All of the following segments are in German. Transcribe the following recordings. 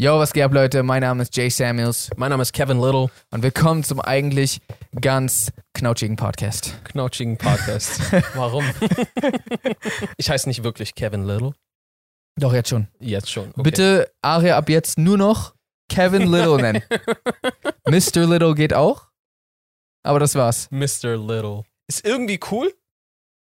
Yo, was geht ab, Leute? Mein Name ist Jay Samuels Mein Name ist Kevin Little, und willkommen zum eigentlich ganz knautschigen Podcast. Knautschigen Podcast. Warum? ich heiße nicht wirklich Kevin Little. Doch, jetzt schon. Jetzt schon. Okay. Bitte Aria ab jetzt nur noch Kevin Little nennen. Mr. Little geht auch, aber das war's. Mr. Little. Ist irgendwie cool.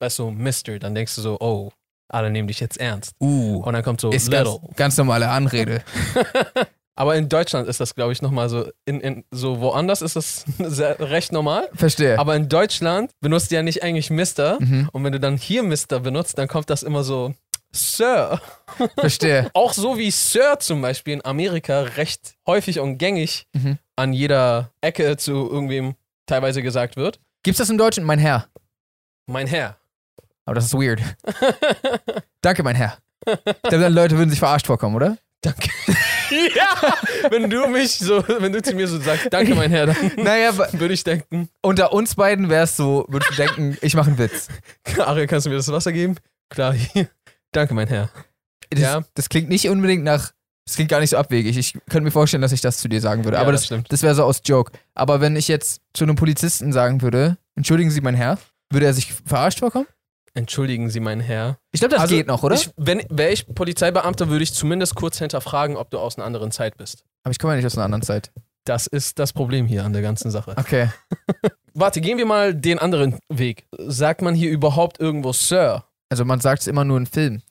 Weißt du, Mr., dann denkst du so, oh, alle nehmen dich jetzt ernst. Uh, Und dann kommt so ist ganz, Little. ganz normale Anrede. Aber in Deutschland ist das, glaube ich, nochmal so, in, in, so woanders ist das sehr, recht normal. Verstehe. Aber in Deutschland benutzt du ja nicht eigentlich Mr. Mhm, Und wenn du dann hier Mr. benutzt, dann kommt das immer so, Sir. verstehe. Auch so wie Sir zum Beispiel in Amerika recht häufig und gängig Mhm. an jeder Ecke zu irgendwem teilweise gesagt wird. Gibt's das im Deutschen? Mein Herr. Mein Herr. Aber das ist weird. Danke, mein Herr. Ich glaube, dann Leute würden sich verarscht vorkommen, oder? Danke. ja, wenn du mich so, wenn du zu mir so sagst, danke mein Herr, dann Naja, würde ich denken, unter uns beiden wäre es so, würdest du denken, ich mache einen Witz. Ariel, kannst du mir das Wasser geben? Klar, hier. Danke mein Herr. Das, Ja. das klingt nicht unbedingt nach. Das klingt gar nicht so abwegig. Ich könnte mir vorstellen, dass ich das zu dir sagen würde. Ja, aber das das, stimmt. das wäre so aus Joke. Aber wenn ich jetzt zu einem Polizisten sagen würde, entschuldigen Sie, mein Herr, würde er sich verarscht vorkommen? Entschuldigen Sie mein Herr. Ich glaube, das Also, geht noch, oder? Ich, wenn wäre ich Polizeibeamter, würde ich zumindest kurz hinterfragen, ob du aus einer anderen Zeit bist. aber ich komme ja nicht aus einer anderen Zeit. Das ist das Problem hier an der ganzen Sache. Okay. Warte, gehen wir mal den anderen Weg. Sagt man hier überhaupt irgendwo Sir? Also man sagt es immer nur in Filmen.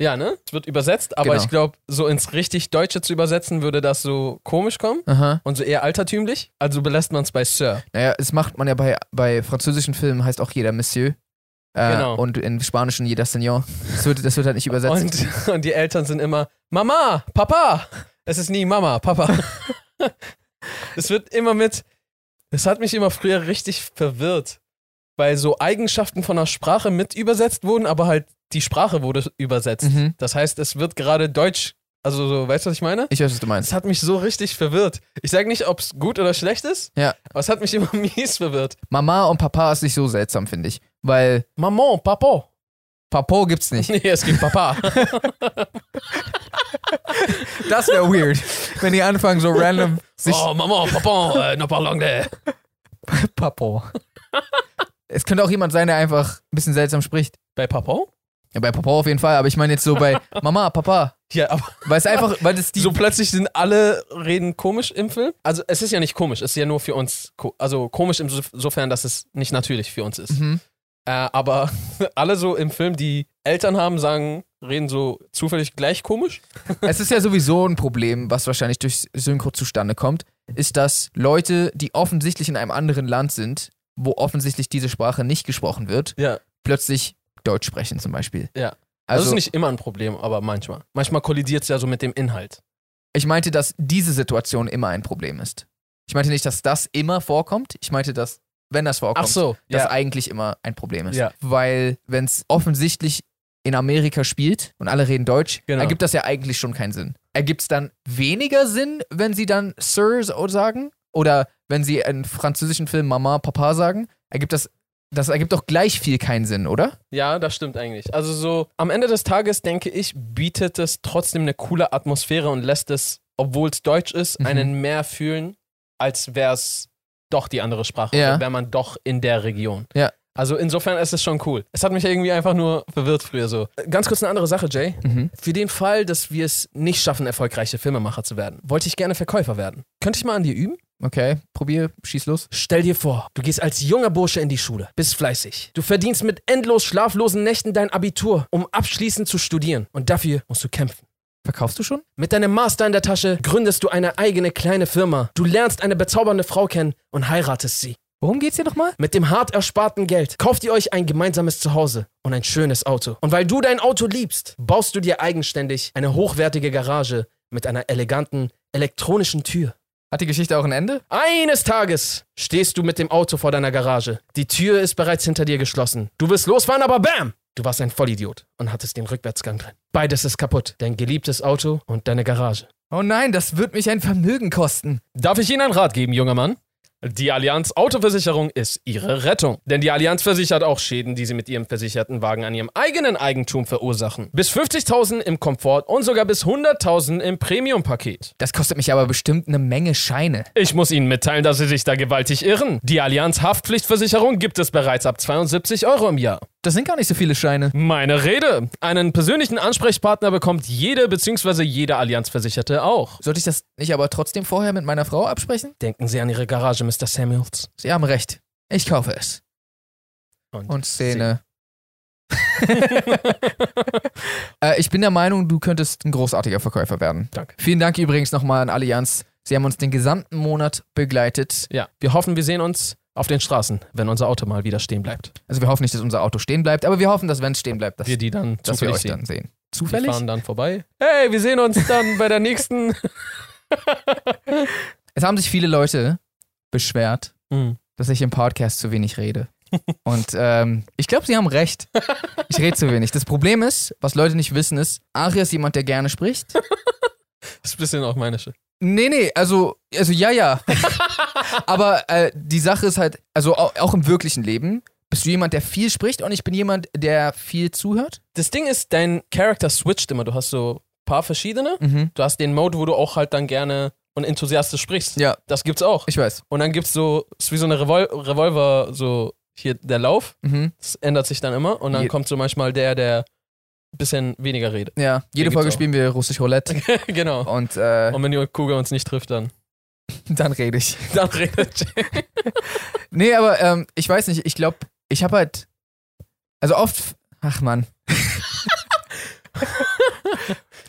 Ja, ne? Es wird übersetzt, aber Genau. ich glaube, so ins richtig Deutsche zu übersetzen, würde das so komisch kommen Aha. und so eher altertümlich. Also belässt man es bei Sir. Naja, es macht man ja bei, bei französischen Filmen, heißt auch jeder Monsieur. Äh, Genau. Und in Spanischen jeder Senor. Das wird, das wird halt nicht übersetzt. Und, und die Eltern sind immer Mama, Papa. Es ist nie Mama, Papa. Es wird immer mit. Das hat mich immer früher richtig verwirrt, weil so Eigenschaften von der Sprache mit übersetzt wurden, aber halt die Sprache wurde übersetzt. Mhm. Das heißt, es wird gerade Deutsch. Also so, weißt du, was ich meine? Ich weiß, was du Es meinst. hat mich so richtig verwirrt. Ich sage nicht, ob es gut oder schlecht ist, Ja. aber es hat mich immer mies verwirrt. Mama und Papa ist nicht so seltsam, finde ich. Weil Maman, Papa. Papo gibt's nicht. Nee, es gibt Papa. Das wäre weird. Wenn die anfangen, so random sich. oh, Maman, Papa, äh, ne parlons de. Papo. es könnte auch jemand sein, der einfach ein bisschen seltsam spricht. Bei Papa? Ja, bei Papa auf jeden Fall, aber ich meine jetzt so bei Mama, Papa. Ja, aber Weil es einfach, weil das die. so plötzlich sind alle reden komisch im Film. Also es ist ja nicht komisch, es ist ja nur für uns, also komisch insofern, dass es nicht natürlich für uns ist. Mhm. Äh, aber alle so im Film, die Eltern haben, sagen, reden so zufällig gleich komisch. Es ist ja sowieso ein Problem, was wahrscheinlich durch Synchro zustande kommt, ist, dass Leute, die offensichtlich in einem anderen Land sind, wo offensichtlich diese Sprache nicht gesprochen wird, Ja. plötzlich Deutsch sprechen zum Beispiel. Ja. Also, das ist nicht immer ein Problem, aber manchmal. Manchmal kollidiert es ja so mit dem Inhalt. ich meinte, dass diese Situation immer ein Problem ist. Ich meinte nicht, dass das immer vorkommt. Ich meinte, dass, wenn das vorkommt, so, das ja. eigentlich immer ein Problem ist. Ja. Weil, wenn es offensichtlich in Amerika spielt und alle reden Deutsch, Genau. ergibt das ja eigentlich schon keinen Sinn. Ergibt es dann weniger Sinn, wenn sie dann Sir sagen? Oder wenn sie in französischen Filmen Mama, Papa sagen? Ergibt das, das ergibt doch gleich viel keinen Sinn, oder? Ja, das stimmt eigentlich. Also so, am Ende des Tages, denke ich, bietet es trotzdem eine coole Atmosphäre und lässt es, obwohl es Deutsch ist, Mhm. einen mehr fühlen, als wäre es doch die andere Sprache. Ja. Wäre man doch in der Region. Ja. Also insofern ist es schon cool. Es hat mich irgendwie einfach nur verwirrt früher so. Ganz kurz eine andere Sache, Jay. Mhm. Für den Fall, dass wir es nicht schaffen, erfolgreiche Filmemacher zu werden, wollte ich gerne Verkäufer werden. Könnte ich mal an dir üben? Okay, probier, schieß los. Stell dir vor, du gehst als junger Bursche in die Schule, bist fleißig. Du verdienst mit endlos schlaflosen Nächten dein Abitur, um abschließend zu studieren. Und dafür musst du kämpfen. Verkaufst du schon? Mit deinem Master in der Tasche gründest du eine eigene kleine Firma. Du lernst eine bezaubernde Frau kennen und heiratest sie. Worum geht's hier nochmal? Mit dem hart ersparten Geld kauft ihr euch ein gemeinsames Zuhause und ein schönes Auto. Und weil du dein Auto liebst, baust du dir eigenständig eine hochwertige Garage mit einer eleganten elektronischen Tür. Hat die Geschichte auch ein Ende? Eines Tages stehst du mit dem Auto vor deiner Garage. Die Tür ist bereits hinter dir geschlossen. Du willst losfahren, aber bam! Du warst ein Vollidiot und hattest den Rückwärtsgang drin. Beides ist kaputt. Dein geliebtes Auto und deine Garage. Oh nein, das wird mich ein Vermögen kosten. Darf ich Ihnen einen Rat geben, junger Mann? Die Allianz Autoversicherung ist Ihre Rettung. Denn die Allianz versichert auch Schäden, die Sie mit Ihrem versicherten Wagen an Ihrem eigenen Eigentum verursachen. Bis 50.000 im Komfort und sogar bis 100.000 im Premium-Paket. Das kostet mich aber bestimmt eine Menge Scheine. Ich muss Ihnen mitteilen, dass Sie sich da gewaltig irren. Die Allianz Haftpflichtversicherung gibt es bereits ab 72 Euro im Jahr. Das sind gar nicht so viele Scheine. Meine Rede. Einen persönlichen Ansprechpartner bekommt jede bzw. jede Allianzversicherte auch. Sollte ich das nicht aber trotzdem vorher mit meiner Frau absprechen? Denken Sie an Ihre Garage, Mr. Samuels. Sie haben recht. Ich kaufe es. Und Szene. äh, ich bin der Meinung, du könntest ein großartiger Verkäufer werden. Danke. Vielen Dank übrigens nochmal an Allianz. Sie haben uns den gesamten Monat begleitet. Ja, wir hoffen, wir sehen uns auf den Straßen, wenn unser Auto mal wieder stehen bleibt. Also wir hoffen nicht, dass unser Auto stehen bleibt, aber wir hoffen, dass wenn es stehen bleibt, dass, Wir die dann dass wir zufällig euch sehen. dann sehen. Wir Zufällig? fahren dann vorbei. Hey, wir sehen uns dann bei der nächsten. Es haben sich viele Leute beschwert, Hm. dass ich im Podcast zu wenig rede. Und ähm, ich glaube, sie haben recht. Ich rede zu wenig. Das Problem ist, was Leute nicht wissen, ist, Ari ist jemand, der gerne spricht. Das ist ein bisschen auch meine Shit. Nee, nee, also, also ja, ja. Aber äh, die Sache ist halt, also auch, auch im wirklichen Leben, bist du jemand, der viel spricht und ich bin jemand, der viel zuhört? Das Ding ist, dein Charakter switcht immer. Du hast so ein paar verschiedene. Mhm. Du hast den Mode, wo du auch halt dann gerne und enthusiastisch sprichst. Ja, Das gibt's auch. ich weiß. Und dann gibt's so, ist wie so eine Revol Revolver, so hier der Lauf. Mhm. Das ändert sich dann immer. Und dann Je- kommt so manchmal der, der ein bisschen weniger redet. Ja, jede gibt's Folge spielen wir russisch Roulette genau. und äh, Und wenn die Kugel uns nicht trifft, dann, dann rede ich. dann redet. Nee, aber ähm, ich weiß nicht, ich glaube, ich habe halt, also oft, ach man,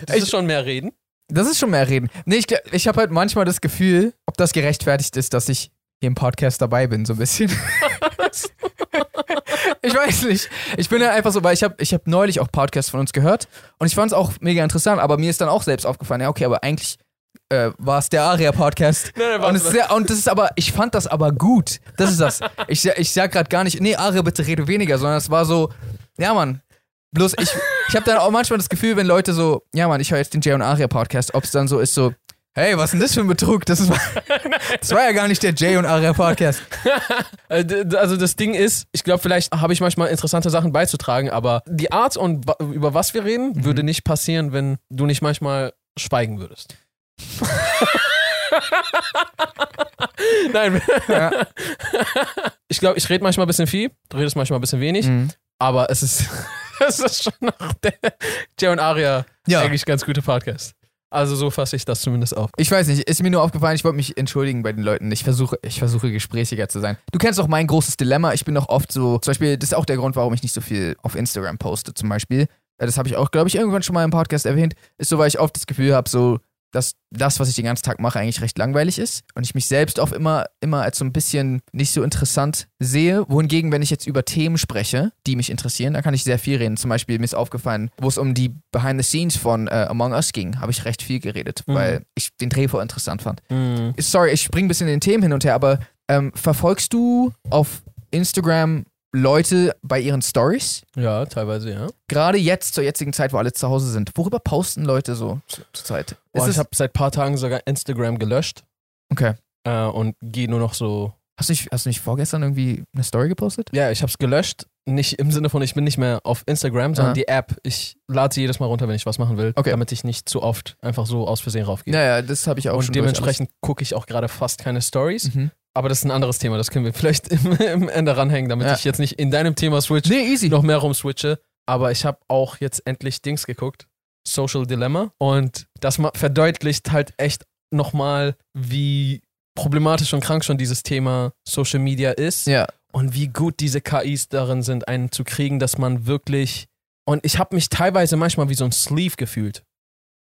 Das ist schon mehr reden. Das ist schon mehr reden. Nee, ich, ich habe halt manchmal das Gefühl, ob das gerechtfertigt ist, dass ich hier im Podcast dabei bin, so ein bisschen. ich weiß nicht. Ich bin halt einfach so, weil ich habe ich hab neulich auch Podcasts von uns gehört und ich fand es auch mega interessant, aber mir ist dann auch selbst aufgefallen, ja, okay, aber eigentlich äh, war es der Aria-Podcast. Und, es ist sehr, und das ist aber, ich fand das aber gut. Das ist das. Ich, ich sag gerade gar nicht, nee, Aria, bitte rede weniger, sondern es war so, ja, Mann. Bloß ich, ich habe dann auch manchmal das Gefühl, wenn Leute so, ja, Mann, ich höre jetzt den Jay und Aria Podcast, ob es dann so ist, so, hey, was ist denn das für ein Betrug? Das, ist, das war ja gar nicht der Jay und Aria Podcast. D- Also das Ding ist, ich glaube, vielleicht habe ich manchmal interessante Sachen beizutragen, aber die Art und über was wir reden, Mhm. würde nicht passieren, wenn du nicht manchmal schweigen würdest. Nein, Ja. ich glaube, ich rede manchmal ein bisschen viel, du redest manchmal ein bisschen wenig, Mhm. aber es ist, es ist schon noch der Jay und Aria Ja. eigentlich ganz gute Podcast. Also so fasse ich das zumindest auf. Ich weiß nicht, ist mir nur aufgefallen, ich wollte mich entschuldigen bei den Leuten. Ich versuche, ich versuche gesprächiger zu sein. Du kennst auch mein großes Dilemma. Ich bin doch oft so, zum Beispiel, das ist auch der Grund, warum ich nicht so viel auf Instagram poste, zum Beispiel. Äh, Das habe ich auch, glaube ich, irgendwann schon mal im Podcast erwähnt. Ist so, weil ich oft das Gefühl habe, so, dass das, was ich den ganzen Tag mache, eigentlich recht langweilig ist. Und ich mich selbst auch immer, immer als so ein bisschen nicht so interessant sehe. Wohingegen, wenn ich jetzt über Themen spreche, die mich interessieren, dann kann ich sehr viel reden. Zum Beispiel, mir ist aufgefallen, wo es um die Behind the Scenes von äh, Among Us ging, habe ich recht viel geredet, Mhm. weil ich den Dreh voll interessant fand. Mhm. Sorry, ich springe ein bisschen in den Themen hin und her, aber ähm, verfolgst du auf Instagram Leute bei ihren Stories? Ja, teilweise, ja. Gerade jetzt, zur jetzigen Zeit, wo alle zu Hause sind. Worüber posten Leute so zu- zur Zeit? Boah, ich es, habe seit paar Tagen sogar Instagram gelöscht okay. äh, und gehe nur noch so Hast du, nicht, hast du nicht vorgestern irgendwie eine Story gepostet? Ja, ich hab's gelöscht. Nicht im Sinne von, ich bin nicht mehr auf Instagram, sondern Aha. die App. Ich lade sie jedes Mal runter, wenn ich was machen will, Okay. damit ich nicht zu oft einfach so aus Versehen raufgehe. Naja, das habe ich auch schon und dementsprechend gucke ich auch gerade fast keine Stories. Mhm. Aber das ist ein anderes Thema. Das können wir vielleicht im, im Ende ranhängen, damit Ja. ich jetzt nicht in deinem Thema switch, Nee, easy. noch mehr rumswitche. Aber ich habe auch jetzt endlich Dings geguckt. Social Dilemma. Und das verdeutlicht halt echt nochmal, wie problematisch und krank schon dieses Thema Social Media ist. Ja. und wie gut diese KIs darin sind, einen zu kriegen, dass man wirklich. Und ich habe mich teilweise manchmal wie so ein Sleeve gefühlt.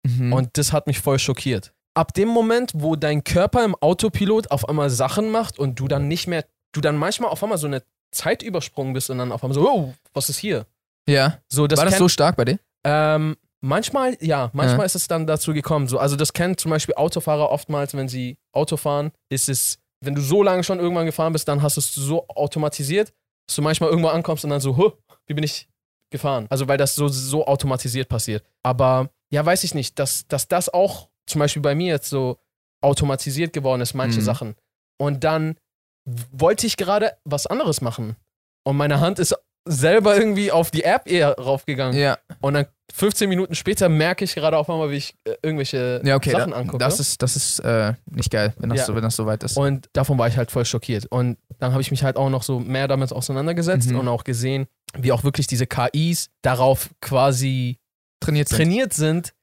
Mhm. Und das hat mich voll schockiert. Ab dem Moment, wo dein Körper im Autopilot auf einmal Sachen macht und du dann nicht mehr, du dann manchmal auf einmal so eine Zeit übersprungen bist und dann auf einmal so, oh, was ist hier? ja. So, das War das kennt- so stark bei dir? ähm, manchmal, ja, manchmal Ja. ist es dann dazu gekommen. So, also das kennen zum Beispiel Autofahrer oftmals, wenn sie Auto fahren, ist es, wenn du so lange schon irgendwann gefahren bist, dann hast du es so automatisiert, dass du manchmal irgendwo ankommst und dann so, huh, wie bin ich gefahren? Also weil das so, so automatisiert passiert. Aber ja, weiß ich nicht, dass, dass das auch zum Beispiel bei mir jetzt so automatisiert geworden ist, manche Mhm. Sachen. Und dann wollte ich gerade was anderes machen. Und meine Hand ist selber irgendwie auf die App eher raufgegangen. Ja, Und dann 15 Minuten später merke ich gerade auf einmal, wie ich äh, irgendwelche ja okay. Sachen da, angucke. das ist, das ist äh, nicht geil, wenn das, Ja. so, wenn das so weit ist. Und davon war ich halt voll schockiert. Und dann habe ich mich halt auch noch so mehr damit auseinandergesetzt Mhm. und auch gesehen, wie auch wirklich diese KIs darauf quasi trainiert sind. trainiert sind,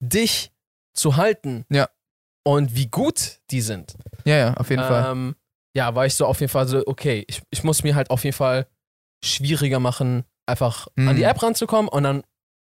dich zu halten. Ja. Und wie gut die sind. Ja, ja, auf jeden Fall. Ähm, ja, war ich so auf jeden Fall so, okay, ich, ich muss mir halt auf jeden Fall schwieriger machen, einfach Mhm. an die App ranzukommen und dann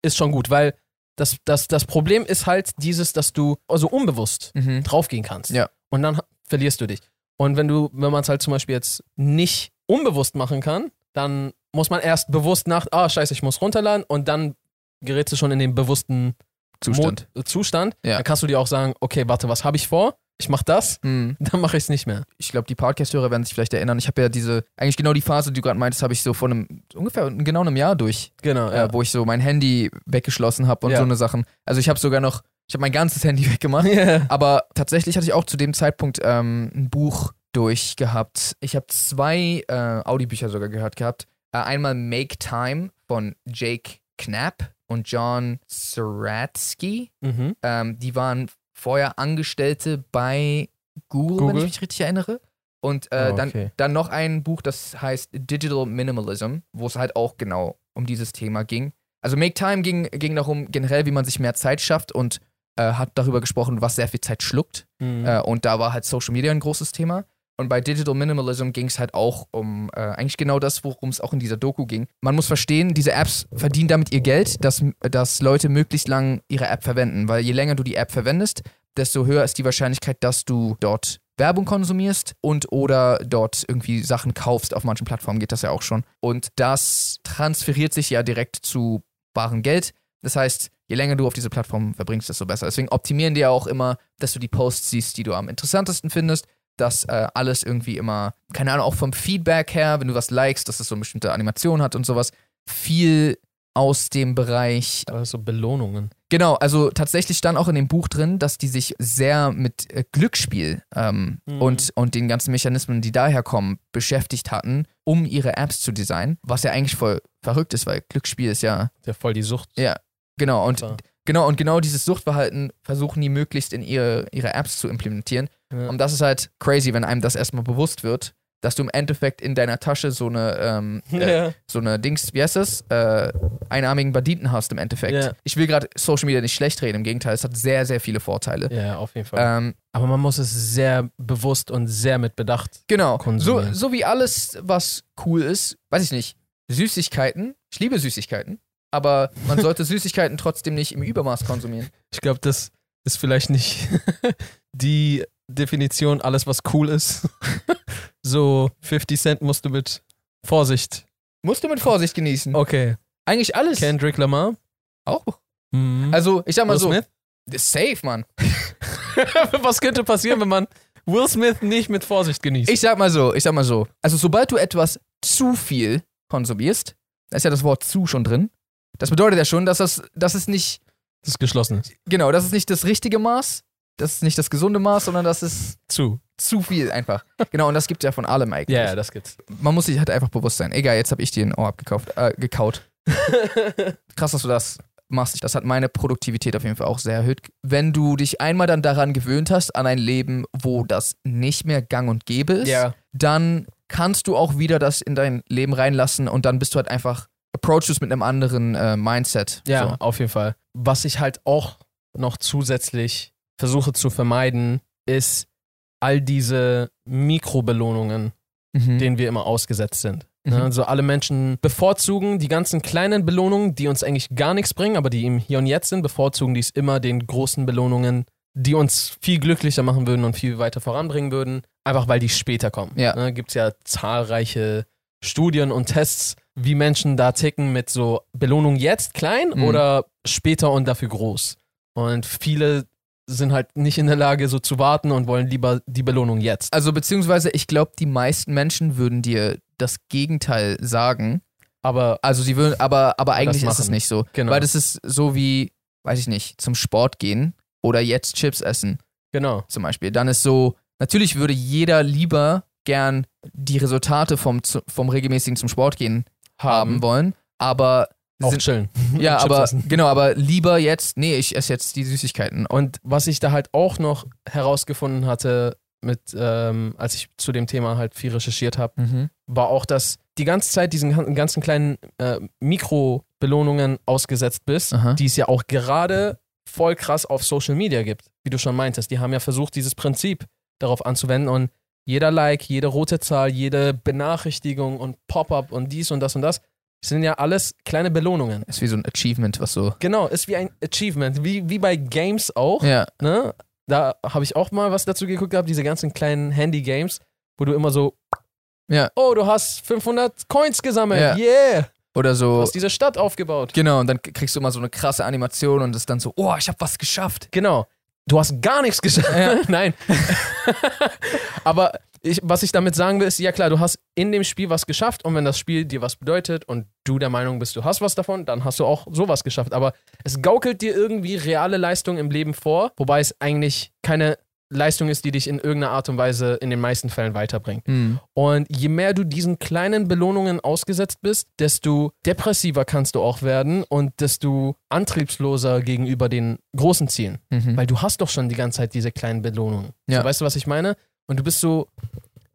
ist schon gut, weil das, das, das Problem ist halt dieses, dass du also unbewusst Mhm. draufgehen kannst. Ja. Und dann verlierst du dich. Und wenn du, wenn man es halt zum Beispiel jetzt nicht unbewusst machen kann, dann muss man erst bewusst nach, ah, scheiße, ich muss runterladen und dann gerätst du schon in den bewussten Zustand. Mo Zustand. Ja. Dann kannst du dir auch sagen, okay, warte, was habe ich vor? Ich mach das, Mhm. dann mache ich es nicht mehr. ich glaube, die Podcast-Hörer werden sich vielleicht erinnern. Ich habe ja diese, eigentlich genau die Phase, die du gerade meintest, habe ich so vor einem, ungefähr genau einem Jahr durch, Genau, äh, wo ich so mein Handy weggeschlossen habe und Ja. so eine Sachen. Also ich habe sogar noch, ich habe mein ganzes Handy weggemacht. ja. Aber tatsächlich hatte ich auch zu dem Zeitpunkt ähm, ein Buch durchgehabt. Ich habe zwei äh, Audiobücher sogar gehört gehabt. Äh, einmal Make Time von Jake Knapp und John Seratsky. Mhm. Ähm, die waren vorher Angestellte bei Google, wenn Google? ich mich richtig erinnere. Und äh, Oh, dann, okay. dann noch ein Buch, das heißt Digital Minimalism, wo es halt auch genau um dieses Thema ging. Also Make Time ging, ging darum, generell, wie man sich mehr Zeit schafft und äh, hat darüber gesprochen, was sehr viel Zeit schluckt. Mhm. Äh, und da war halt Social Media ein großes Thema. Und bei Digital Minimalism ging es halt auch um äh, eigentlich genau das, worum es auch in dieser Doku ging. Man muss verstehen, diese Apps verdienen damit ihr Geld, dass, dass Leute möglichst lang ihre App verwenden. Weil je länger du die App verwendest, desto höher ist die Wahrscheinlichkeit, dass du dort Werbung konsumierst und oder dort irgendwie Sachen kaufst. Auf manchen Plattformen geht das ja auch schon. Und das transferiert sich ja direkt zu barem Geld. Das heißt, je länger du auf diese Plattform verbringst, desto besser. Deswegen optimieren die ja auch immer, dass du die Posts siehst, die du am interessantesten findest, dass äh, alles irgendwie immer, keine Ahnung, auch vom Feedback her, wenn du was likest, dass es so eine bestimmte Animation hat und sowas, viel aus dem Bereich Aber so Belohnungen. Genau, also tatsächlich stand auch in dem Buch drin, dass die sich sehr mit äh, Glücksspiel ähm, Mhm. und, und den ganzen Mechanismen, die daher kommen, beschäftigt hatten, um ihre Apps zu designen. Was ja eigentlich voll verrückt ist, weil Glücksspiel ist ja, Ja, voll die Sucht. ja, genau. Und genau, und genau dieses Suchtverhalten versuchen die möglichst in ihre, ihre Apps zu implementieren. Ja. Und das ist halt crazy, wenn einem das erstmal bewusst wird, dass du im Endeffekt in deiner Tasche so eine, ähm, äh, Ja. so eine Dings, wie heißt das? Äh, einarmigen Banditen hast im Endeffekt. Ja. Ich will gerade Social Media nicht schlecht reden, im Gegenteil, es hat sehr, sehr viele Vorteile. ja, auf jeden Fall. Ähm, Aber man muss es sehr bewusst und sehr mit Bedacht. genau. So, Konsumieren. so wie alles, was cool ist, weiß ich nicht. Süßigkeiten, ich liebe Süßigkeiten, aber man sollte Süßigkeiten trotzdem nicht im Übermaß konsumieren. Ich glaube, das ist vielleicht nicht die Definition, alles was cool ist. so 50 Cent musst du mit Vorsicht. Musst du mit Vorsicht genießen. Okay. Eigentlich alles. Kendrick Lamar. auch. Mhm. Also, ich sag mal Will so, Smith? safe, Mann. was könnte passieren, wenn man Will Smith nicht mit Vorsicht genießt? Ich sag mal so, ich sag mal so. Also, sobald du etwas zu viel konsumierst, da ist ja das Wort zu schon drin. Das bedeutet ja schon, dass das, dass es nicht, das ist geschlossen ist. genau, das ist nicht das richtige Maß, das ist nicht das gesunde Maß, sondern das ist Zu. zu viel einfach. Genau, und das gibt ja von allem eigentlich. Ja, ja, das gibt's. Man muss sich halt einfach bewusst sein. Egal, jetzt habe ich dir ein Ohr abgekauft, äh, gekaut. Krass, dass du das machst. Das hat meine Produktivität auf jeden Fall auch sehr erhöht. Wenn du dich einmal dann daran gewöhnt hast, an ein Leben, wo das nicht mehr gang und gäbe ist, ja. dann kannst du auch wieder das in dein Leben reinlassen und dann bist du halt einfach, approach es mit einem anderen äh, Mindset. Ja, So. auf jeden Fall. Was ich halt auch noch zusätzlich versuche zu vermeiden, ist all diese Mikrobelohnungen, Mhm. denen wir immer ausgesetzt sind. Mhm. Ne? Also alle Menschen bevorzugen die ganzen kleinen Belohnungen, die uns eigentlich gar nichts bringen, aber die im Hier und Jetzt sind, bevorzugen dies immer den großen Belohnungen, die uns viel glücklicher machen würden und viel weiter voranbringen würden, einfach weil die später kommen. Ja. Ne? Gibt es ja zahlreiche Studien und Tests, wie Menschen da ticken mit so Belohnung jetzt klein Mhm. oder später und dafür groß. Und viele sind halt nicht in der Lage, so zu warten und wollen lieber die Belohnung jetzt. Also beziehungsweise, ich glaube, die meisten Menschen würden dir das Gegenteil sagen. Aber Also sie würden, aber, aber eigentlich ist es nicht so. Genau. Weil das ist so wie, weiß ich nicht, zum Sport gehen oder jetzt Chips essen genau. zum Beispiel. Dann ist so, natürlich würde jeder lieber gern die Resultate vom, vom regelmäßigen zum Sport gehen haben wollen, aber Auch sind, chillen. ja, Chips aber essen. genau, aber lieber jetzt, nee, ich esse jetzt die Süßigkeiten. Und was ich da halt auch noch herausgefunden hatte, mit, ähm, als ich zu dem Thema halt viel recherchiert habe, Mhm. war auch, dass die ganze Zeit diesen gan- ganzen kleinen äh, Mikrobelohnungen ausgesetzt bist, Aha. die es ja auch gerade voll krass auf Social Media gibt, wie du schon meintest. Die haben ja versucht, dieses Prinzip darauf anzuwenden und jeder Like, jede rote Zahl, jede Benachrichtigung und Pop-up und dies und das und das sind ja alles kleine Belohnungen. Ist wie so ein Achievement, was so. Genau, ist wie ein Achievement, wie, wie bei Games auch. Ja, Ne? Da habe ich auch mal was dazu geguckt gehabt, diese ganzen kleinen Handy-Games, wo du immer so, Ja. oh, du hast 500 Coins gesammelt, Ja. yeah, oder du so. hast diese Stadt aufgebaut. Genau, und dann kriegst du immer so eine krasse Animation und ist dann so, oh, ich habe was geschafft. Genau. Du hast gar nichts geschafft. Ja. Nein. Aber ich, was ich damit sagen will, ist, ja klar, du hast in dem Spiel was geschafft und wenn das Spiel dir was bedeutet und du der Meinung bist, du hast was davon, dann hast du auch sowas geschafft. Aber es gaukelt dir irgendwie reale Leistung im Leben vor, wobei es eigentlich keine Leistung ist, die dich in irgendeiner Art und Weise in den meisten Fällen weiterbringt. Hm. Und je mehr du diesen kleinen Belohnungen ausgesetzt bist, desto depressiver kannst du auch werden und desto antriebsloser gegenüber den großen Zielen. Mhm. Weil du hast doch schon die ganze Zeit diese kleinen Belohnungen. Ja. So, weißt du, was ich meine? Und du bist so,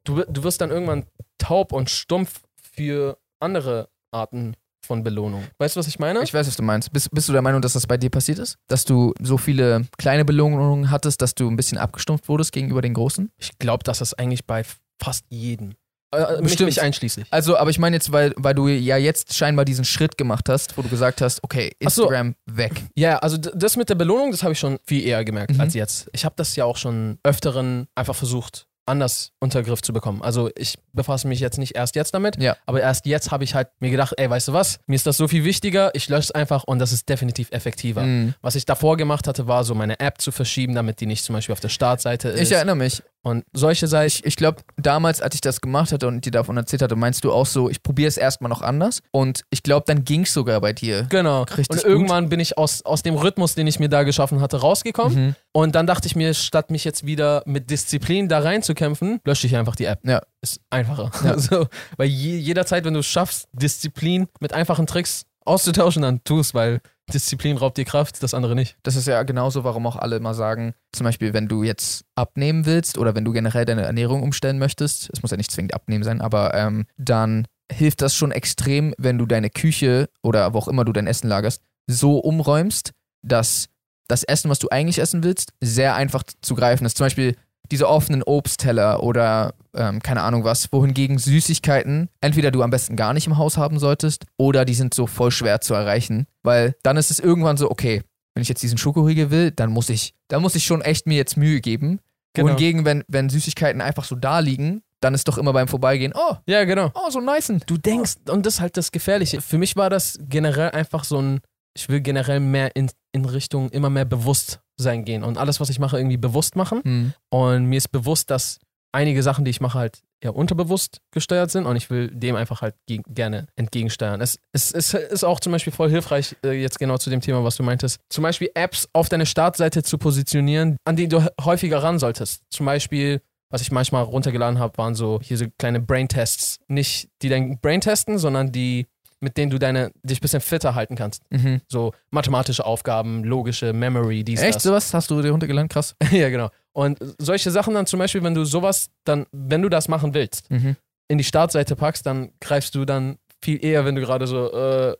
du, du wirst dann irgendwann taub und stumpf für andere Arten von Belohnung. Weißt du, was ich meine? Ich weiß, was du meinst. Bist, bist du der Meinung, dass das bei dir passiert ist? Dass du so viele kleine Belohnungen hattest, dass du ein bisschen abgestumpft wurdest gegenüber den großen? Ich glaube, dass das eigentlich bei fast jedem. Äh, mich, Bestimmt. mich einschließlich. Also, aber ich meine jetzt, weil, weil du ja jetzt scheinbar diesen Schritt gemacht hast, wo du gesagt hast, okay, Ach so. Instagram weg. Ja, also das mit der Belohnung, das habe ich schon viel eher gemerkt Mhm. als jetzt. Ich habe das ja auch schon öfteren einfach versucht, anders unter Griff zu bekommen. Also ich befasse mich jetzt nicht erst jetzt damit, Ja. aber erst jetzt habe ich halt mir gedacht, ey, weißt du was, mir ist das so viel wichtiger, ich lösche es einfach und das ist definitiv effektiver. Mhm. Was ich davor gemacht hatte, war so meine App zu verschieben, damit die nicht zum Beispiel auf der Startseite ist. Ich erinnere mich. und solche Seiten. Ich, ich glaube, damals, als ich das gemacht hatte und dir davon erzählt hatte, meinst du auch so, ich probiere es erstmal noch anders. Und ich glaube, dann ging es sogar bei dir. Genau. Richtig und gut. irgendwann bin ich aus, aus dem Rhythmus, den ich mir da geschaffen hatte, rausgekommen. Mhm. Und dann dachte ich mir, statt mich jetzt wieder mit Disziplin da reinzukämpfen, lösche ich einfach die App. Ja. Ist einfacher. Ja. So, weil je, jederzeit, wenn du es schaffst, Disziplin mit einfachen Tricks auszutauschen, dann tu es, weil Disziplin raubt dir Kraft, das andere nicht. Das ist ja genauso, warum auch alle immer sagen, zum Beispiel, wenn du jetzt abnehmen willst oder wenn du generell deine Ernährung umstellen möchtest, es muss ja nicht zwingend abnehmen sein, aber ähm, dann hilft das schon extrem, wenn du deine Küche oder wo auch immer du dein Essen lagerst, so umräumst, dass das Essen, was du eigentlich essen willst, sehr einfach zu greifen ist. Zum Beispiel diese offenen Obstteller oder ähm, keine Ahnung was, wohingegen Süßigkeiten entweder du am besten gar nicht im Haus haben solltest oder die sind so voll schwer zu erreichen, weil dann ist es irgendwann so, okay, wenn ich jetzt diesen Schokoriegel will, dann muss ich, dann muss ich schon echt mir jetzt Mühe geben. Genau. Wohingegen, wenn, wenn Süßigkeiten einfach so da liegen, dann ist doch immer beim Vorbeigehen, oh, Ja, genau. oh, so nice. Du denkst, und das ist halt das Gefährliche. Für mich war das generell einfach so ein, ich will generell mehr in, in Richtung immer mehr Bewusstsein gehen und alles, was ich mache, irgendwie bewusst machen. Hm. Und mir ist bewusst, dass einige Sachen, die ich mache, halt eher unterbewusst gesteuert sind und ich will dem einfach halt ge gerne entgegensteuern. Es, es, es ist auch zum Beispiel voll hilfreich, äh, jetzt genau zu dem Thema, was du meintest, zum Beispiel Apps auf deine Startseite zu positionieren, an die du häufiger ran solltest. Zum Beispiel, was ich manchmal runtergeladen habe, waren so hier so kleine Brain-Tests. Nicht die dein Brain testen, sondern die, mit denen du deine, dich ein bisschen fitter halten kannst. Mhm. So mathematische Aufgaben, logische Memory, dies, Echt, das. sowas hast du dir runtergeladen? Krass. ja, genau. Und solche Sachen dann zum Beispiel, wenn du sowas dann, wenn du das machen willst, Mhm. in die Startseite packst, dann greifst du dann viel eher, wenn du gerade so, äh,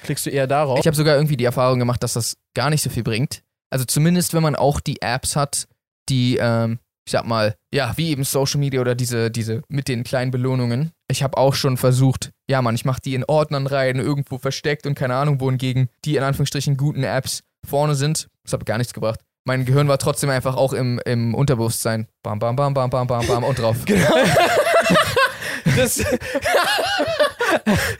klickst du eher darauf. Ich habe sogar irgendwie die Erfahrung gemacht, dass das gar nicht so viel bringt. Also zumindest, wenn man auch die Apps hat, die, ähm, ich sag mal, ja, wie eben Social Media oder diese, diese mit den kleinen Belohnungen. Ich habe auch schon versucht, ja, Mann, ich mache die in Ordnern rein, irgendwo versteckt und keine Ahnung, wohingegen die in Anführungsstrichen guten Apps vorne sind. Das hat gar nichts gebracht. Mein Gehirn war trotzdem einfach auch im, im Unterbewusstsein. Bam, bam, bam, bam, bam, bam, bam und drauf. das,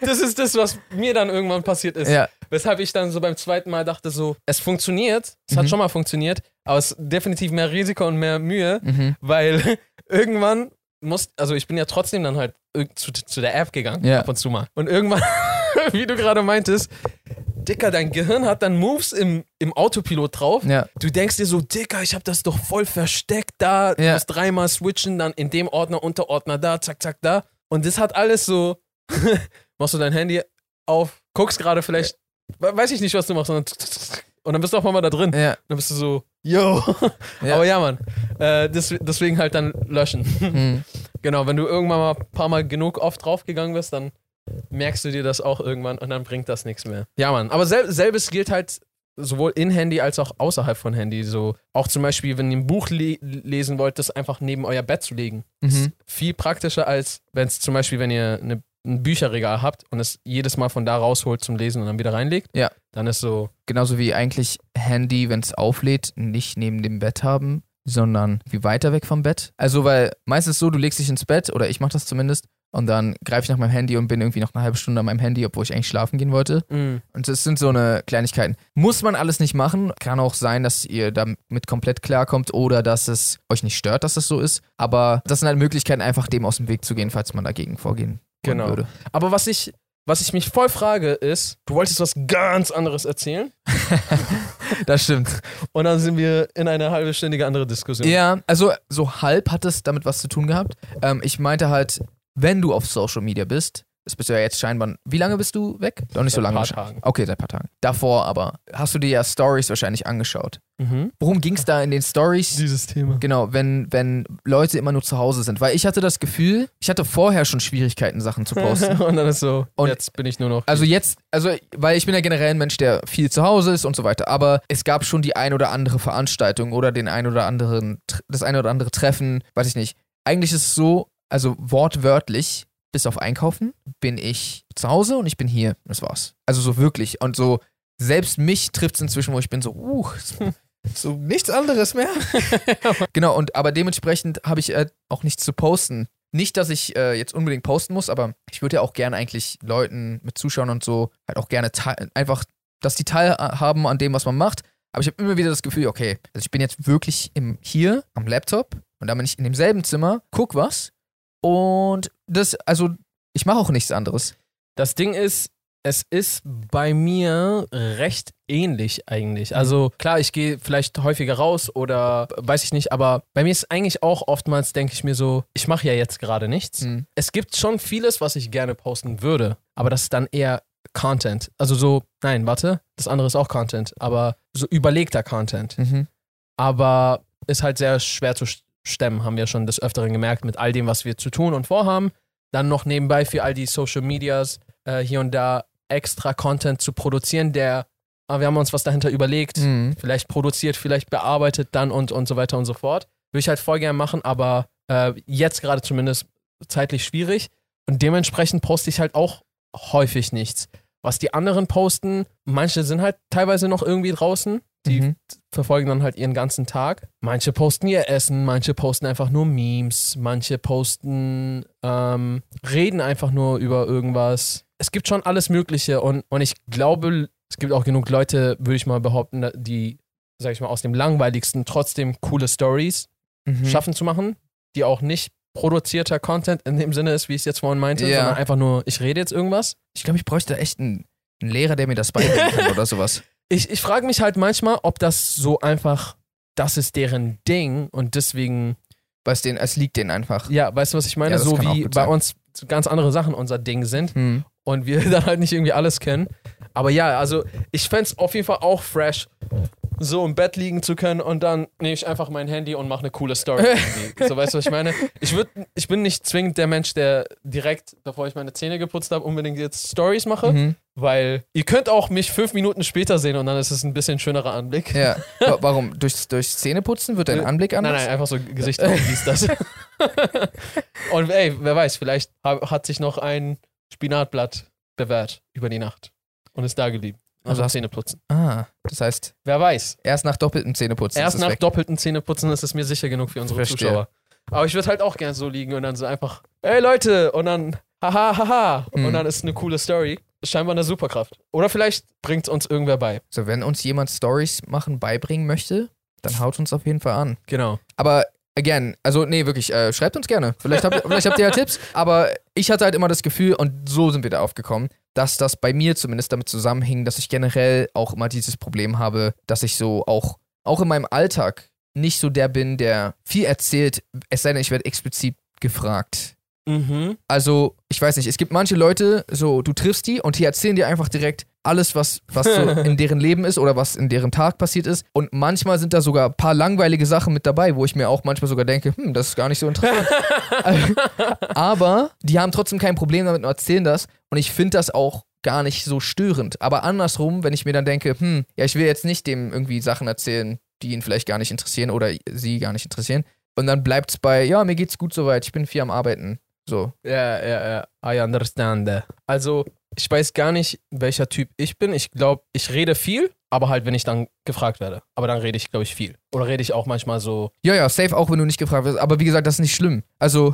das ist das, was mir dann irgendwann passiert ist. Ja, Weshalb ich dann so beim zweiten Mal dachte so, es funktioniert, es Mhm. hat schon mal funktioniert, aber es ist definitiv mehr Risiko und mehr Mühe, mhm. weil irgendwann muss, also ich bin ja trotzdem dann halt zu, zu der App gegangen, Ja. ab und zu mal. Und irgendwann, wie du gerade meintest, Dicker, dein Gehirn hat dann Moves im, im Autopilot drauf. Ja. Du denkst dir so, Dicker, ich hab das doch voll versteckt da. Du Ja. musst dreimal switchen, dann in dem Ordner, Unterordner da, zack, zack, da. Und das hat alles so. machst du dein Handy auf, guckst gerade vielleicht, weiß ich nicht, was du machst, sondern und dann bist du auf einmal da drin. Ja. Dann bist du so, yo. Ja. Aber ja, Mann. Äh, des, deswegen halt dann löschen. Hm. genau, wenn du irgendwann mal ein paar Mal genug oft draufgegangen bist, dann merkst du dir das auch irgendwann und dann bringt das nichts mehr. Ja, Mann. Aber sel selbes gilt halt sowohl in Handy als auch außerhalb von Handy. So auch zum Beispiel, wenn ihr ein Buch le lesen wollt, das einfach neben euer Bett zu legen. Ist Mhm. viel praktischer, als wenn es zum Beispiel, wenn ihr eine, ein Bücherregal habt und es jedes Mal von da rausholt zum Lesen und dann wieder reinlegt. Ja. Dann ist so, Genauso wie eigentlich Handy, wenn es auflädt, nicht neben dem Bett haben, sondern wie weiter weg vom Bett. Also, weil meistens so, du legst dich ins Bett, oder ich mach das zumindest, und dann greife ich nach meinem Handy und bin irgendwie noch eine halbe Stunde an meinem Handy, obwohl ich eigentlich schlafen gehen wollte. mm, Und das sind so eine Kleinigkeiten. Muss man alles nicht machen. Kann auch sein, dass ihr damit komplett klarkommt oder dass es euch nicht stört, dass es so ist. Aber das sind halt Möglichkeiten, einfach dem aus dem Weg zu gehen, falls man dagegen vorgehen Genau. würde. Aber was ich, was ich mich voll frage, ist, du wolltest was ganz anderes erzählen Das stimmt. und dann sind wir in eine halbstündige andere Diskussion. Ja, also so halb hat es damit was zu tun gehabt. Ähm, ich meinte halt, wenn du auf Social Media bist, das bist du ja jetzt scheinbar. Wie lange bist du weg? Doch nicht so Seit ein lange. paar. Tagen. Okay, seit ein paar Tagen. Davor aber hast du dir ja Stories wahrscheinlich angeschaut. Mhm. Worum ging es da in den Stories? Dieses Thema. Genau, wenn, wenn Leute immer nur zu Hause sind. Weil ich hatte das Gefühl, ich hatte vorher schon Schwierigkeiten, Sachen zu posten. und dann ist so, Und- jetzt bin ich nur noch. Also jetzt, also, weil ich bin ja generell ein Mensch, der viel zu Hause ist und so weiter. Aber es gab schon die ein oder andere Veranstaltung oder den ein oder anderen, das ein oder andere Treffen, weiß ich nicht. Eigentlich ist es so, also wortwörtlich, bis auf Einkaufen, bin ich zu Hause und ich bin hier. Das war's. Also so wirklich. Und so, selbst mich trifft es inzwischen, wo ich bin so, uh, so nichts anderes mehr. genau, und aber dementsprechend habe ich äh, auch nichts zu posten. Nicht, dass ich äh, jetzt unbedingt posten muss, aber ich würde ja auch gerne eigentlich Leuten mit Zuschauern und so halt auch gerne einfach, dass die teilhaben an dem, was man macht. Aber ich habe immer wieder das Gefühl, okay, also ich bin jetzt wirklich im, hier am Laptop und dann bin ich in demselben Zimmer, guck was und das, also ich mache auch nichts anderes. Das Ding ist, es ist bei mir recht ähnlich eigentlich. Also klar, ich gehe vielleicht häufiger raus oder weiß ich nicht, aber bei mir ist eigentlich auch oftmals, denke ich mir so, ich mache ja jetzt gerade nichts. Hm. Es gibt schon vieles, was ich gerne posten würde, aber das ist dann eher Content. Also so, nein, warte, das andere ist auch Content, aber so überlegter Content. Mhm. aber ist halt sehr schwer zu stemmen, haben wir schon des Öfteren gemerkt, mit all dem, was wir zu tun und vorhaben. Dann noch nebenbei für all die Social Medias äh, hier und da extra Content zu produzieren, der, ah, wir haben uns was dahinter überlegt, Mhm. vielleicht produziert, vielleicht bearbeitet, dann und, und so weiter und so fort. Würde ich halt voll gern machen, aber äh, jetzt gerade zumindest zeitlich schwierig. Und dementsprechend poste ich halt auch häufig nichts. Was die anderen posten, manche sind halt teilweise noch irgendwie draußen, die Mhm. verfolgen dann halt ihren ganzen Tag. Manche posten ihr Essen, manche posten einfach nur Memes, manche posten, ähm, reden einfach nur über irgendwas. Es gibt schon alles Mögliche und, und ich glaube, es gibt auch genug Leute, würde ich mal behaupten, die, sag ich mal, aus dem langweiligsten trotzdem coole Stories Mhm. schaffen zu machen, die auch nicht produzierter Content in dem Sinne ist, wie ich es jetzt vorhin meinte, Ja. sondern einfach nur, ich rede jetzt irgendwas. Ich glaube, ich bräuchte echt einen, einen Lehrer, der mir das beibringen kann oder sowas. Ich, ich frage mich halt manchmal, ob das so einfach, das ist deren Ding und deswegen, Weil den, es liegt denen einfach. ja, weißt du, was ich meine? Ja, so wie bei uns ganz andere Sachen unser Ding sind Hm. und wir dann halt nicht irgendwie alles kennen. Aber ja, also ich fände es auf jeden Fall auch fresh, so im Bett liegen zu können und dann nehme ich einfach mein Handy und mache eine coole Story. irgendwie. so, weißt du, was ich meine? Ich, würd, ich bin nicht zwingend der Mensch, der direkt, bevor ich meine Zähne geputzt habe, unbedingt jetzt Stories mache, Mhm. weil ihr könnt auch mich fünf Minuten später sehen und dann ist es ein bisschen schönerer Anblick. Ja. Wa- Warum? Durchs, durchs Zähneputzen wird dein Anblick Nein, anders? nein, einfach so Gesicht wie ist das? und ey, wer weiß, vielleicht ha- hat sich noch ein Spinatblatt bewährt über die Nacht und ist da geblieben. Also Also hast- Zähne putzen. Ah, das heißt, Wer weiß. erst nach doppeltem Zähneputzen Erst nach weg. doppelten Zähneputzen ist es mir sicher genug für unsere Verstehe. Zuschauer. Aber ich würde halt auch gern so liegen und dann so einfach, ey Leute, und dann haha, haha, Mhm. und dann ist eine coole Story. Scheinbar eine Superkraft. Oder vielleicht bringt uns irgendwer bei. So, wenn uns jemand Stories machen beibringen möchte, dann haut uns auf jeden Fall an. Genau. Aber again, also nee, wirklich, äh, schreibt uns gerne. Vielleicht habt, vielleicht habt ihr ja Tipps. Aber ich hatte halt immer das Gefühl, und so sind wir da aufgekommen, dass das bei mir zumindest damit zusammenhing, dass ich generell auch immer dieses Problem habe, dass ich so auch, auch in meinem Alltag nicht so der bin, der viel erzählt, es sei denn, ich werde explizit gefragt. Mhm. Also, ich weiß nicht, es gibt manche Leute, so, du triffst die und die erzählen dir einfach direkt alles, was, was so in deren Leben ist oder was in deren Tag passiert ist. Und manchmal sind da sogar ein paar langweilige Sachen mit dabei, wo ich mir auch manchmal sogar denke, hm, das ist gar nicht so interessant. Aber die haben trotzdem kein Problem damit und erzählen das. Und ich finde das auch gar nicht so störend. Aber andersrum, wenn ich mir dann denke, hm, ja, ich will jetzt nicht dem irgendwie Sachen erzählen, die ihn vielleicht gar nicht interessieren oder sie gar nicht interessieren. Und dann bleibt es bei, ja, mir geht's gut soweit, ich bin viel am Arbeiten. So. Ja, ja, ja. I understand. Also, ich weiß gar nicht, welcher Typ ich bin. Ich glaube, ich rede viel, aber halt, wenn ich dann gefragt werde. Aber dann rede ich, glaube ich, viel. Oder rede ich auch manchmal so. Ja, ja, safe auch, wenn du nicht gefragt wirst. Aber wie gesagt, das ist nicht schlimm. Also,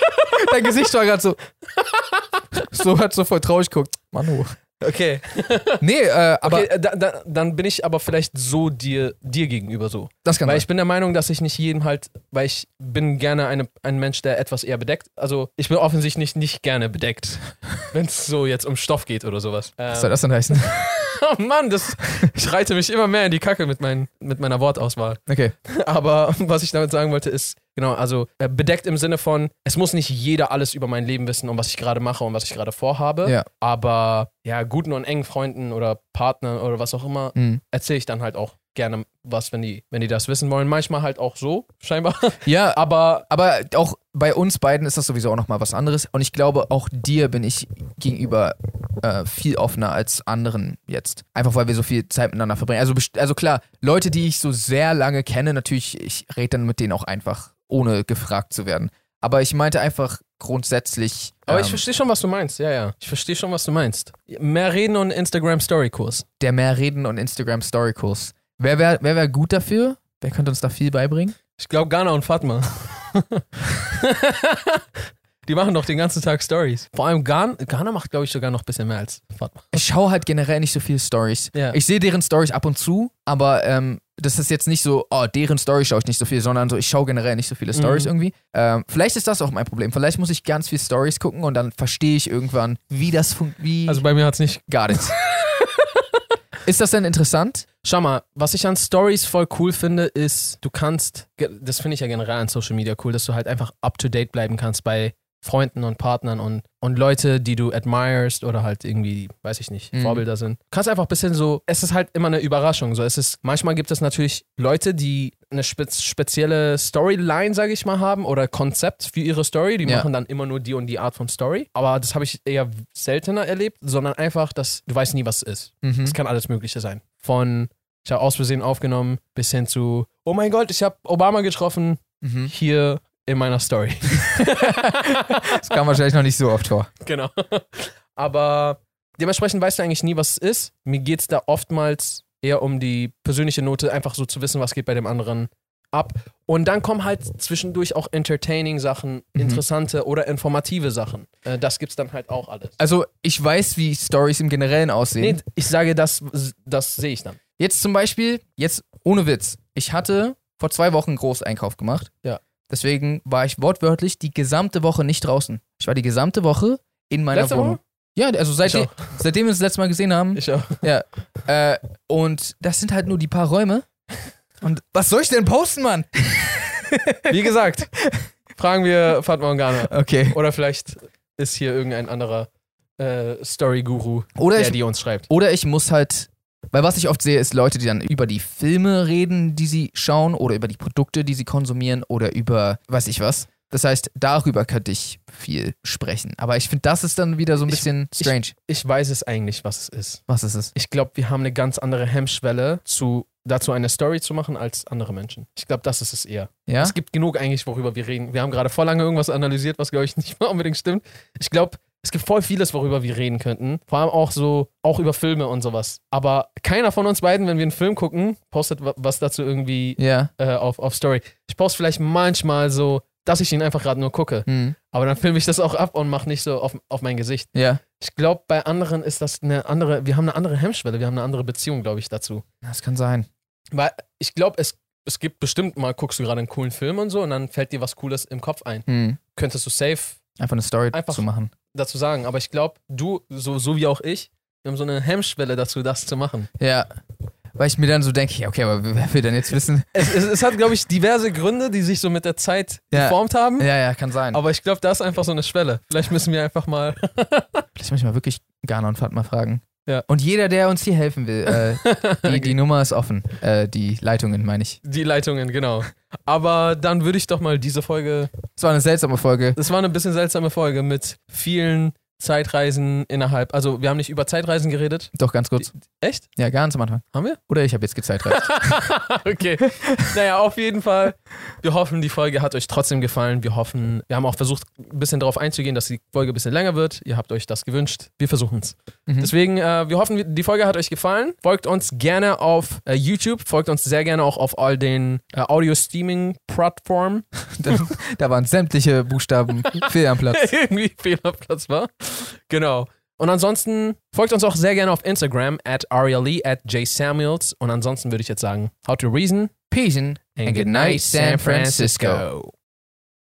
dein Gesicht war gerade so. so hat so voll traurig geguckt. Manu. Okay. Nee, äh, aber okay, äh, da, da, dann bin ich aber vielleicht so dir, dir gegenüber so. das kann Weil sein. ich bin der Meinung, dass ich nicht jedem halt, weil ich bin gerne eine, ein Mensch, der etwas eher bedeckt. Also ich bin offensichtlich nicht gerne bedeckt, wenn es so jetzt um Stoff geht oder sowas. Was Ähm, soll das denn heißen? oh Mann, das, ich reite mich immer mehr in die Kacke mit, mein, mit meiner Wortauswahl. Okay. Aber was ich damit sagen wollte, ist, genau, also äh, bedeckt im Sinne von, es muss nicht jeder alles über mein Leben wissen und was ich gerade mache und was ich gerade vorhabe. Ja. Aber ja, guten und engen Freunden oder Partnern oder was auch immer, Mhm. erzähle ich dann halt auch gerne was, wenn die, wenn die das wissen wollen. Manchmal halt auch so, scheinbar. Ja, Aber aber auch bei uns beiden ist das sowieso auch nochmal was anderes. Und ich glaube, auch dir bin ich gegenüber äh, viel offener als anderen jetzt. Einfach weil wir so viel Zeit miteinander verbringen. Also, also klar, Leute, die ich so sehr lange kenne, natürlich, ich rede dann mit denen auch einfach, ohne gefragt zu werden. Aber ich meinte einfach grundsätzlich. Aber ich ähm, verstehe schon, was du meinst. Ja, ja. Ich verstehe schon, was du meinst. Mehr reden und Instagram-Story-Kurs. der mehr Reden und Instagram Story Kurs. Wer wäre wer wär gut dafür? Wer könnte uns da viel beibringen? Ich glaube, Ghana und Fatma. Die machen doch den ganzen Tag Stories. Vor allem Ghana, Ghana macht, glaube ich, sogar noch ein bisschen mehr als Fatma. Ich schaue halt generell nicht so viele Stories. Ja. Ich sehe deren Stories ab und zu, aber ähm, das ist jetzt nicht so, oh, deren Story schaue ich nicht so viel, sondern so, ich schaue generell nicht so viele Stories Mhm. irgendwie. Ähm, vielleicht ist das auch mein Problem. Vielleicht muss ich ganz viel Stories gucken und dann verstehe ich irgendwann, wie das funktioniert. Also bei mir hat es nicht. gar nichts. ist das denn interessant? Schau mal, was ich an Stories voll cool finde, ist, du kannst, das finde ich ja generell an Social Media cool, dass du halt einfach up to date bleiben kannst bei Freunden und Partnern und, und Leute, die du admirest oder halt irgendwie, weiß ich nicht, Mhm. Vorbilder sind. Du kannst einfach ein bisschen so, es ist halt immer eine Überraschung. So, es ist, manchmal gibt es natürlich Leute, die eine spez spezielle Storyline, sage ich mal, haben oder Konzept für ihre Story. Die Ja. machen dann immer nur die und die Art von Story. Aber das habe ich eher seltener erlebt, sondern einfach, dass du weißt nie, was es ist. Mhm. Es kann alles Mögliche sein. Von ich habe aus Versehen aufgenommen bis hin zu Oh mein Gott, ich habe Obama getroffen Mhm. hier in meiner Story. Das kam wahrscheinlich noch nicht so oft vor. genau. Aber dementsprechend weißt du eigentlich nie, was es ist. Mir geht es da oftmals eher um die persönliche Note, einfach so zu wissen, was geht bei dem anderen ab. Und dann kommen halt zwischendurch auch entertaining Sachen, Mhm. interessante oder informative Sachen. Äh, das gibt's dann halt auch alles. Also, ich weiß, wie Stories im Generellen aussehen. Nee, ich sage, das, das sehe ich dann. Jetzt zum Beispiel, jetzt ohne Witz. Ich hatte vor zwei Wochen einen Großeinkauf gemacht. Ja. Deswegen war ich wortwörtlich die gesamte Woche nicht draußen. Ich war die gesamte Woche in meiner Letzte Wohnung. Woche? Ja, also seitdem, seitdem wir uns das letzte Mal gesehen haben. Ich auch. Äh, und das sind halt nur die paar Räume. Und was soll ich denn posten, Mann? Wie gesagt, fragen wir Fatma und Ghana. Okay. Oder vielleicht ist hier irgendein anderer äh, Story-Guru, der ich, die uns schreibt. oder ich muss halt, weil was ich oft sehe, ist Leute, die dann über die Filme reden, die sie schauen, oder über die Produkte, die sie konsumieren, oder über weiß ich was. Das heißt, darüber könnte ich viel sprechen. Aber ich finde, das ist dann wieder so ein Ich- bisschen strange. Ich weiß es eigentlich, was es ist. was ist es? Ich glaube, wir haben eine ganz andere Hemmschwelle, zu, dazu eine Story zu machen als andere Menschen. Ich glaube, das ist es eher. Ja? Es gibt genug eigentlich, worüber wir reden. Wir haben gerade voll lange irgendwas analysiert, was, glaube ich, nicht mal unbedingt stimmt. Ich glaube, es gibt voll vieles, worüber wir reden könnten. Vor allem auch so, auch über Filme und sowas. Aber keiner von uns beiden, wenn wir einen Film gucken, postet wa- was dazu irgendwie Ja. äh, auf, auf Story. Ich poste vielleicht manchmal so, dass ich ihn einfach gerade nur gucke. Hm. Aber dann filme ich das auch ab und mache nicht so auf, auf mein Gesicht. Ja. Ich glaube, bei anderen ist das eine andere, wir haben eine andere Hemmschwelle, wir haben eine andere Beziehung, glaube ich, dazu. Das kann sein. Weil ich glaube, es, es gibt bestimmt mal, guckst du gerade einen coolen Film und so und dann fällt dir was Cooles im Kopf ein. Hm. Könntest du safe, Einfach eine Story Einfach- zu machen. Dazu sagen, aber ich glaube, du, so, so wie auch ich, wir haben so eine Hemmschwelle dazu, das zu machen. Ja. Weil ich mir dann so denke, ja, okay, aber wer will denn jetzt wissen? Es, es, es hat, glaube ich, diverse Gründe, die sich so mit der Zeit Ja. geformt haben. Ja, ja, kann sein. Aber ich glaube, da ist einfach so eine Schwelle. Vielleicht müssen wir einfach mal. Vielleicht muss ich mal wirklich Ghana und Fatma fragen. Ja. Und jeder, der uns hier helfen will, äh, die, die Nummer ist offen. Äh, die Leitungen, meine ich. Die Leitungen, genau. Aber dann würde ich doch mal diese Folge. Es war eine seltsame Folge. Das war eine bisschen seltsame Folge mit vielen Zeitreisen innerhalb. Also, wir haben nicht über Zeitreisen geredet. Doch, ganz kurz. Echt? Ja, ganz am Anfang. Haben wir? Oder ich habe jetzt gezeitreist. okay. Naja, auf jeden Fall. Wir hoffen, die Folge hat euch trotzdem gefallen. Wir hoffen, wir haben auch versucht, ein bisschen darauf einzugehen, dass die Folge ein bisschen länger wird. Ihr habt euch das gewünscht. Wir versuchen es. Mhm. Deswegen, äh, wir hoffen, die Folge hat euch gefallen. Folgt uns gerne auf äh, YouTube. Folgt uns sehr gerne auch auf all den äh, Audio-Streaming-Plattformen. da, da waren sämtliche Buchstaben fehl am Platz. irgendwie Fehlerplatz war. Genau. Und ansonsten folgt uns auch sehr gerne auf Instagram at arialee at jsamuels. Und ansonsten würde ich jetzt sagen, how to reason Peace and good night, San Francisco.